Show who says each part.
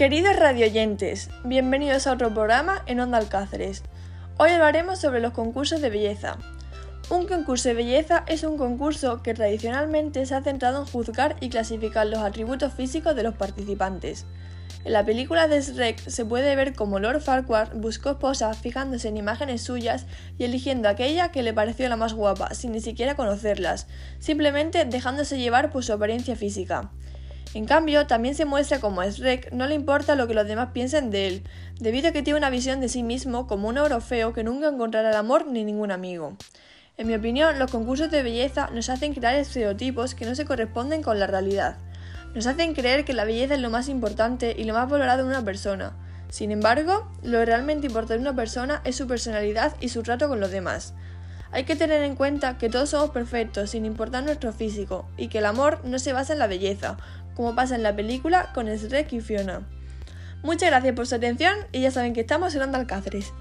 Speaker 1: Queridos radioyentes, bienvenidos a otro programa en Onda Alcáceres. Hoy hablaremos sobre los concursos de belleza. Un concurso de belleza es un concurso que tradicionalmente se ha centrado en juzgar y clasificar los atributos físicos de los participantes. En la película de Shrek se puede ver cómo Lord Farquaad buscó esposa fijándose en imágenes suyas y eligiendo aquella que le pareció la más guapa, sin ni siquiera conocerlas, simplemente dejándose llevar por su apariencia física. En cambio, también se muestra cómo a Shrek no le importa lo que los demás piensen de él, debido a que tiene una visión de sí mismo como un oro feo que nunca encontrará el amor ni ningún amigo. En mi opinión, los concursos de belleza nos hacen crear estereotipos que no se corresponden con la realidad. Nos hacen creer que la belleza es lo más importante y lo más valorado en una persona. Sin embargo, lo realmente importante de una persona es su personalidad y su trato con los demás. Hay que tener en cuenta que todos somos perfectos sin importar nuestro físico y que el amor no se basa en la belleza, como pasa en la película con Shrek y Fiona. Muchas gracias por su atención y ya saben que estamos en Onda Alcáceres.